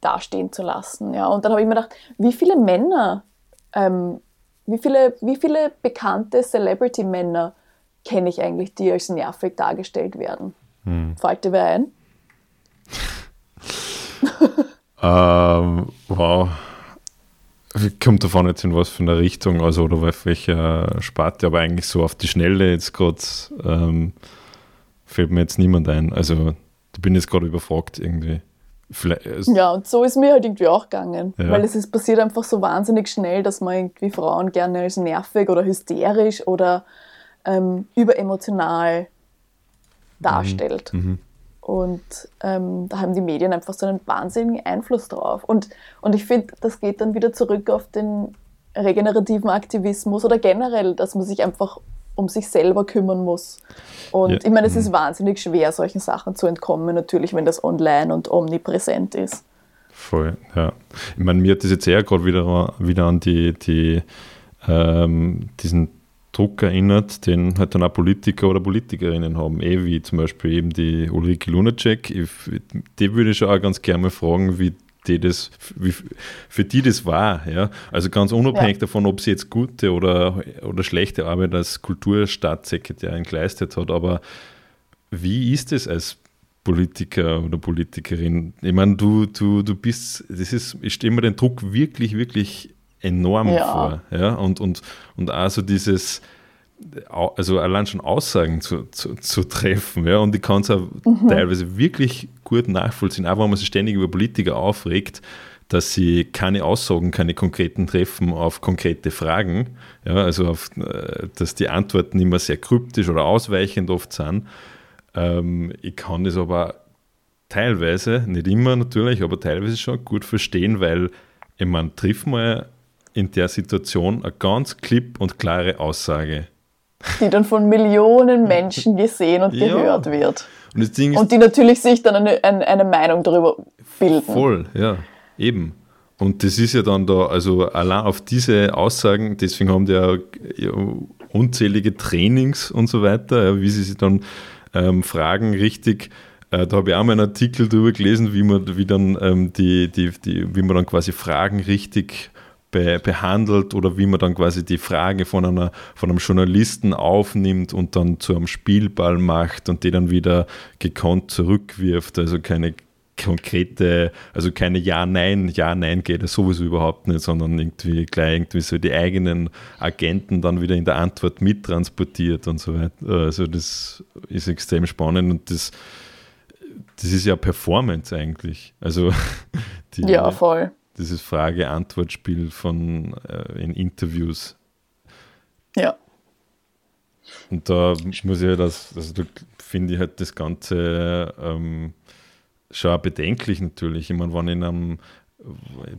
Speaker 2: dastehen zu lassen. Ja. Und dann habe ich mir gedacht, wie viele Männer, ähm, wie, viele, wie viele bekannte Celebrity-Männer kenne ich eigentlich, die als nervig dargestellt werden? Hm. Fällt dir wer ein?
Speaker 1: ähm, wow. Kommt davon jetzt in was von der Richtung, also oder auf welcher Sparte, aber eigentlich so auf die Schnelle jetzt gerade ähm, fällt mir jetzt niemand ein. Also da bin ich jetzt gerade überfragt irgendwie.
Speaker 2: Ja, und so ist mir halt irgendwie auch gegangen. Ja. Weil es ist passiert einfach so wahnsinnig schnell, dass man irgendwie Frauen gerne als nervig oder hysterisch oder ähm, überemotional darstellt. Mhm. mhm. Und ähm, da haben die Medien einfach so einen wahnsinnigen Einfluss drauf. Und, und ich finde, das geht dann wieder zurück auf den regenerativen Aktivismus oder generell, dass man sich einfach um sich selber kümmern muss. Und ja. ich meine, es mhm. ist wahnsinnig schwer, solchen Sachen zu entkommen, natürlich, wenn das online und omnipräsent ist.
Speaker 1: Voll, ja. Ich meine, mir hat das jetzt eher gerade wieder, wieder an die, die ähm, diesen Druck erinnert, den halt dann auch Politiker oder Politikerinnen haben, eh wie zum Beispiel eben die Ulrike Lunacek. Ich, die würde ich schon auch ganz gerne mal fragen, wie die das, wie, für die das war. Ja? Also ganz unabhängig ja. davon, ob sie jetzt gute oder, oder schlechte Arbeit als Kulturstaatssekretärin geleistet hat, aber wie ist es als Politiker oder Politikerin? Ich meine, du, du, du bist, das ist, ich stelle mir den Druck wirklich, wirklich enorm ja. vor. Ja? Und, und, und also dieses, also allein schon Aussagen zu, zu, zu treffen, ja, und ich kann es auch mhm. teilweise wirklich gut nachvollziehen, auch wenn man sich ständig über Politiker aufregt, dass sie keine Aussagen, keine konkreten treffen auf konkrete Fragen, ja, also auf, äh, dass die Antworten immer sehr kryptisch oder ausweichend oft sind. Ähm, ich kann das aber teilweise, nicht immer natürlich, aber teilweise schon gut verstehen, weil ich meine, triff mal in der Situation eine ganz klipp und klare Aussage.
Speaker 2: Die dann von Millionen Menschen gesehen und ja. gehört wird. Und, das Ding ist, und die natürlich sich dann eine, eine, Meinung darüber bilden.
Speaker 1: Voll, ja, eben. Und das ist ja dann da, also allein auf diese Aussagen, deswegen haben die ja, ja unzählige Trainings und so weiter, ja, wie sie sich dann ähm, Fragen richtig äh, da habe ich auch mal einen Artikel darüber gelesen, wie man, wie dann ähm, die, die, die, wie man dann quasi Fragen richtig be behandelt oder wie man dann quasi die Frage von, einer, von einem Journalisten aufnimmt und dann zu einem Spielball macht und die dann wieder gekonnt zurückwirft. Also keine konkrete, also keine Ja-Nein, Ja-Nein geht es sowieso überhaupt nicht, sondern irgendwie gleich irgendwie so die eigenen Agenten dann wieder in der Antwort mittransportiert und so weiter. Also das ist extrem spannend und das, das ist ja Performance eigentlich. Also *laughs*
Speaker 2: die, ja, voll
Speaker 1: dieses Frage-Antwort-Spiel von äh, in Interviews.
Speaker 2: Ja.
Speaker 1: Und da muss ich das, also da finde ich halt das Ganze ähm, schon bedenklich natürlich. Ich meine, wenn in einem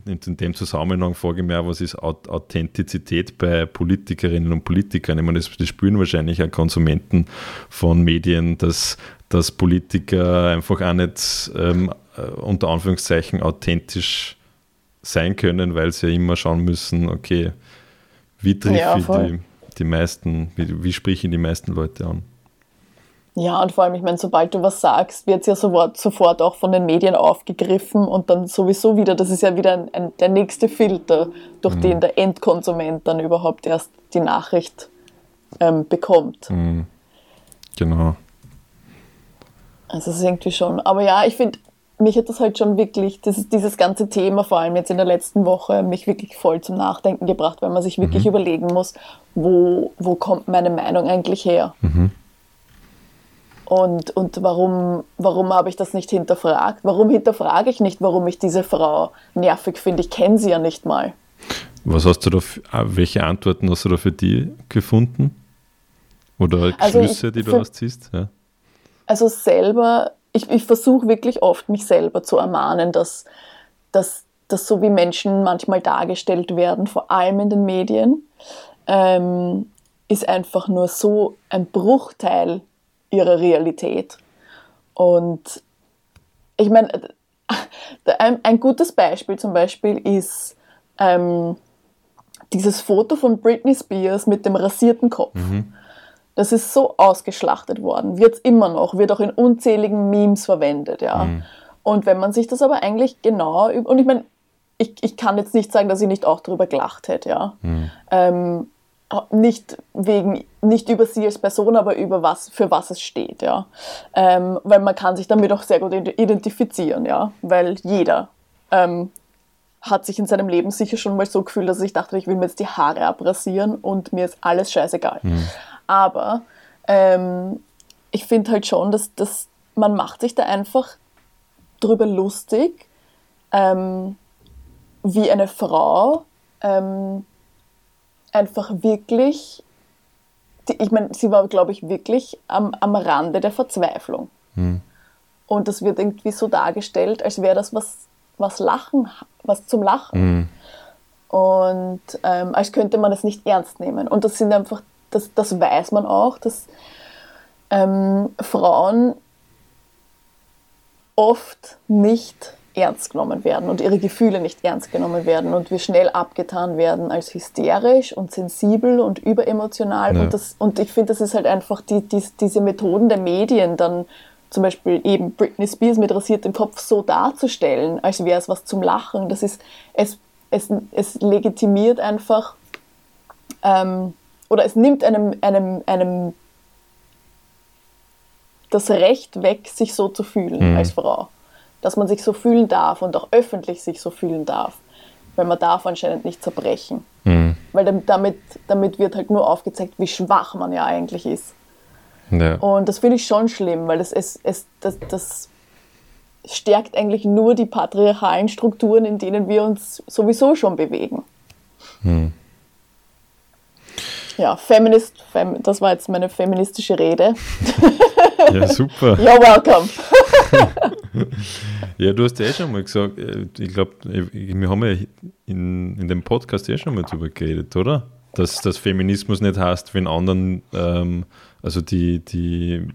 Speaker 1: in dem Zusammenhang frage ich mich auch, was ist Authentizität bei Politikerinnen und Politikern? Ich meine, das, das spüren wahrscheinlich auch Konsumenten von Medien, dass, dass Politiker einfach auch nicht ähm, äh, unter Anführungszeichen authentisch sein können, weil sie ja immer schauen müssen, okay, wie trifft ja, die, die meisten, wie, wie sprechen die meisten Leute an?
Speaker 2: Ja, und vor allem, ich meine, sobald du was sagst, wird es ja sofort, sofort auch von den Medien aufgegriffen und dann sowieso wieder, das ist ja wieder ein, ein, der nächste Filter, durch mhm. den der Endkonsument dann überhaupt erst die Nachricht ähm, bekommt. Mhm.
Speaker 1: Genau.
Speaker 2: Also es ist irgendwie schon, aber ja, ich finde, mich hat das halt schon wirklich, das, dieses ganze Thema, vor allem jetzt in der letzten Woche, mich wirklich voll zum Nachdenken gebracht, weil man sich wirklich mhm. überlegen muss, wo, wo kommt meine Meinung eigentlich her? Mhm. Und, und warum, warum habe ich das nicht hinterfragt? Warum hinterfrage ich nicht, warum ich diese Frau nervig finde? Ich kenne sie ja nicht mal.
Speaker 1: Was hast du da, ah, welche Antworten hast du da für die gefunden? Oder also Schlüsse, also die du ausziehst? Ja.
Speaker 2: Also selber ich, ich versuche wirklich oft, mich selber zu ermahnen, dass, dass, dass so wie Menschen manchmal dargestellt werden, vor allem in den Medien, ähm, ist einfach nur so ein Bruchteil ihrer Realität. Und ich meine, ein, ein, gutes Beispiel zum Beispiel ist ähm, dieses Foto von Britney Spears mit dem rasierten Kopf. Mhm. Das ist so ausgeschlachtet worden, wird es immer noch, wird auch in unzähligen Memes verwendet, ja. Mhm. Und wenn man sich das aber eigentlich genau, und ich meine, ich, ich kann jetzt nicht sagen, dass ich nicht auch darüber gelacht hätte, ja. Mhm. Ähm, nicht wegen, nicht über sie als Person, aber über was, für was es steht, ja. Ähm, weil man kann sich damit auch sehr gut identifizieren, ja. Weil jeder ähm, hat sich in seinem Leben sicher schon mal so gefühlt, dass ich dachte, ich will mir jetzt die Haare abrasieren und mir ist alles scheißegal. Mhm. Aber ähm, ich finde halt schon, dass, dass man macht sich da einfach drüber lustig, ähm, wie eine Frau ähm, einfach wirklich, die, ich meine, sie war, glaube ich, wirklich am, am Rande der Verzweiflung. Hm. Und das wird irgendwie so dargestellt, als wäre das was, was Lachen, was zum Lachen. Hm. Und ähm, als könnte man es nicht ernst nehmen. Und das sind einfach das, das weiß man auch, dass ähm, Frauen oft nicht ernst genommen werden und ihre Gefühle nicht ernst genommen werden und wir schnell abgetan werden als hysterisch und sensibel und überemotional. Ja. Und, das, und ich finde, das ist halt einfach die, die, diese Methoden der Medien, dann zum Beispiel eben Britney Spears mit rasiertem Kopf so darzustellen, als wäre es was zum Lachen. Das ist, es, es, es legitimiert einfach ähm, oder es nimmt einem, einem, einem das Recht weg, sich so zu fühlen mhm. als Frau. Dass man sich so fühlen darf und auch öffentlich sich so fühlen darf. Weil man darf anscheinend nicht zerbrechen. Mhm. Weil damit, damit wird halt nur aufgezeigt, wie schwach man ja eigentlich ist. Ja. Und das finde ich schon schlimm, weil das, es, es, das, das stärkt eigentlich nur die patriarchalen Strukturen, in denen wir uns sowieso schon bewegen. Mhm ja, Feminist, Fem, das war jetzt meine feministische Rede.
Speaker 1: Ja, super. *laughs*
Speaker 2: You're welcome. *laughs*
Speaker 1: ja, du hast ja eh schon mal gesagt, äh, ich glaube, wir haben ja in, in dem Podcast eh schon mal drüber geredet, oder? Dass das Feminismus nicht heißt, wenn anderen, ähm, also die, die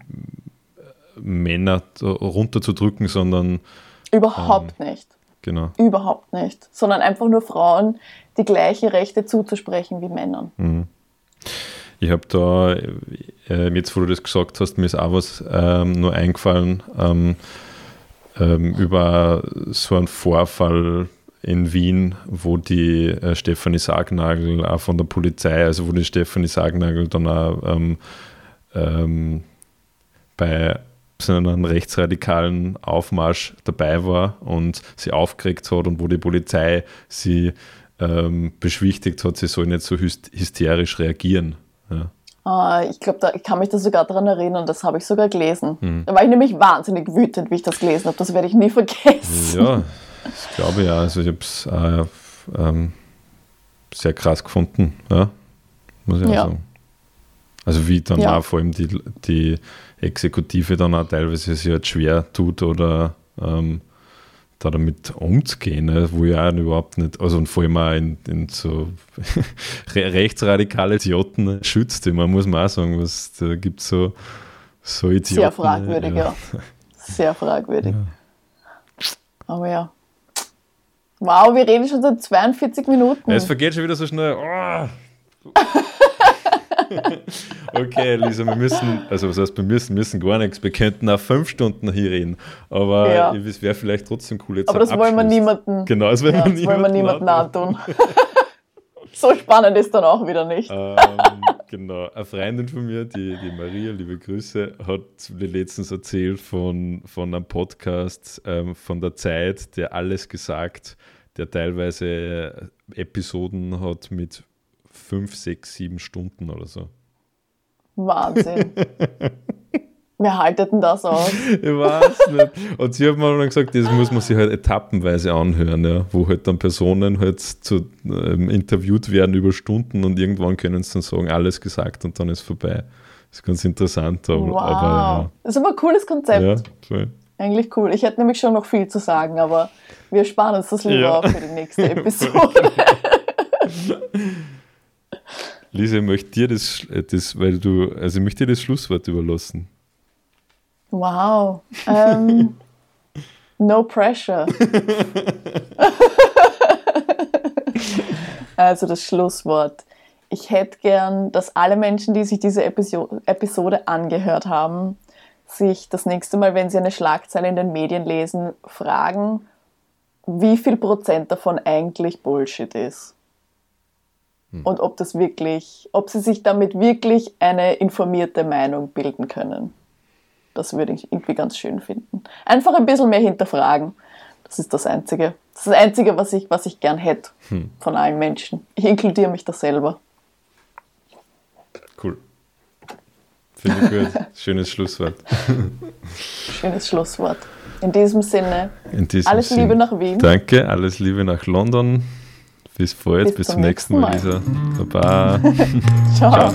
Speaker 1: Männer runterzudrücken, sondern.
Speaker 2: Überhaupt ähm, nicht.
Speaker 1: Genau.
Speaker 2: Überhaupt nicht. Sondern einfach nur Frauen die gleichen Rechte zuzusprechen wie Männern. Mhm.
Speaker 1: Ich habe da, äh, jetzt wo du das gesagt hast, mir ist auch was ähm, nur eingefallen ähm, ähm, über so einen Vorfall in Wien, wo die äh, Stefanie Sargnagel auch von der Polizei, also wo die Stefanie Sargnagel dann auch ähm, ähm, bei so einem rechtsradikalen Aufmarsch dabei war und sie aufgeregt hat und wo die Polizei sie ähm, beschwichtigt hat, sie soll nicht so hysterisch reagieren. Ja.
Speaker 2: Ah, ich glaube, ich kann mich da sogar daran erinnern, das habe ich sogar gelesen. Hm. Da war ich nämlich wahnsinnig wütend, wie ich das gelesen habe. Das werde ich nie vergessen.
Speaker 1: Ja, ich glaube ja. Also ich habe es äh, ähm, sehr krass gefunden, ja, muss ich ja. sagen. Also wie dann ja. auch vor allem die, die Exekutive dann auch teilweise sich halt schwer tut oder ähm, da damit umzugehen, ne? wo ja überhaupt nicht, also und vor allem auch in, in so *laughs* rechtsradikale Idioten schützt immer, muss man auch sagen, was da gibt so, so Idioten.
Speaker 2: Sehr fragwürdig, ja. ja. Sehr fragwürdig. Ja. Aber ja. Wow, wir reden schon seit 42 Minuten.
Speaker 1: Ja, es vergeht schon wieder so schnell. Oh. *laughs* *laughs* okay, Lisa, wir müssen, also was heißt, wir müssen, müssen gar nichts. Wir könnten auch fünf Stunden hier reden, aber ja. es wäre vielleicht trotzdem cool jetzt.
Speaker 2: Aber das wollen wir niemanden.
Speaker 1: Genau,
Speaker 2: das
Speaker 1: wollen,
Speaker 2: ja,
Speaker 1: wir, das
Speaker 2: niemanden wollen wir niemanden antun. *laughs* so spannend ist dann auch wieder nicht.
Speaker 1: Ähm, genau, eine Freundin von mir, die, die Maria, liebe Grüße, hat mir letztens erzählt von, von einem Podcast ähm, von der Zeit, der alles gesagt, der teilweise Episoden hat mit fünf, sechs, sieben Stunden oder so.
Speaker 2: Wahnsinn. *laughs* Wer haltet denn das aus? *laughs*
Speaker 1: Ich weiß nicht. Und sie hat mir dann gesagt, das muss man sich halt etappenweise anhören, ja, wo halt dann Personen halt zu, ähm, interviewt werden über Stunden und irgendwann können sie dann sagen, alles gesagt und dann ist vorbei. Das ist ganz interessant. Aber,
Speaker 2: wow.
Speaker 1: aber
Speaker 2: ja. Das ist aber ein cooles Konzept. Ja, voll. Eigentlich cool. Ich hätte nämlich schon noch viel zu sagen, aber wir sparen uns das lieber ja. auf für die nächste *laughs* Episode.
Speaker 1: Lisa, ich möchte dir das, das, weil du, also ich möchte dir das Schlusswort überlassen.
Speaker 2: Wow. Um, *laughs* ähm, no pressure. *laughs* also das Schlusswort. Ich hätte gern, dass alle Menschen, die sich diese Episode angehört haben, sich das nächste Mal, wenn sie eine Schlagzeile in den Medien lesen, fragen, wie viel Prozent davon eigentlich Bullshit ist. Hm. Und ob das wirklich, ob sie sich damit wirklich eine informierte Meinung bilden können. Das würde ich irgendwie ganz schön finden. Einfach ein bisschen mehr hinterfragen. Das ist das Einzige. Das ist das Einzige, was ich, was ich gern hätte hm. von allen Menschen. Ich inkludiere mich da selber.
Speaker 1: Cool. Finde ich gut. *laughs* Schönes Schlusswort.
Speaker 2: Schönes Schlusswort. In diesem Sinne,
Speaker 1: In diesem
Speaker 2: alles
Speaker 1: Sinn.
Speaker 2: Liebe nach Wien.
Speaker 1: Danke, alles Liebe nach London. Bis bald, bis, bis zum nächsten Mal, Lisa. Baba. *laughs* *laughs*
Speaker 2: Ciao. Ciao.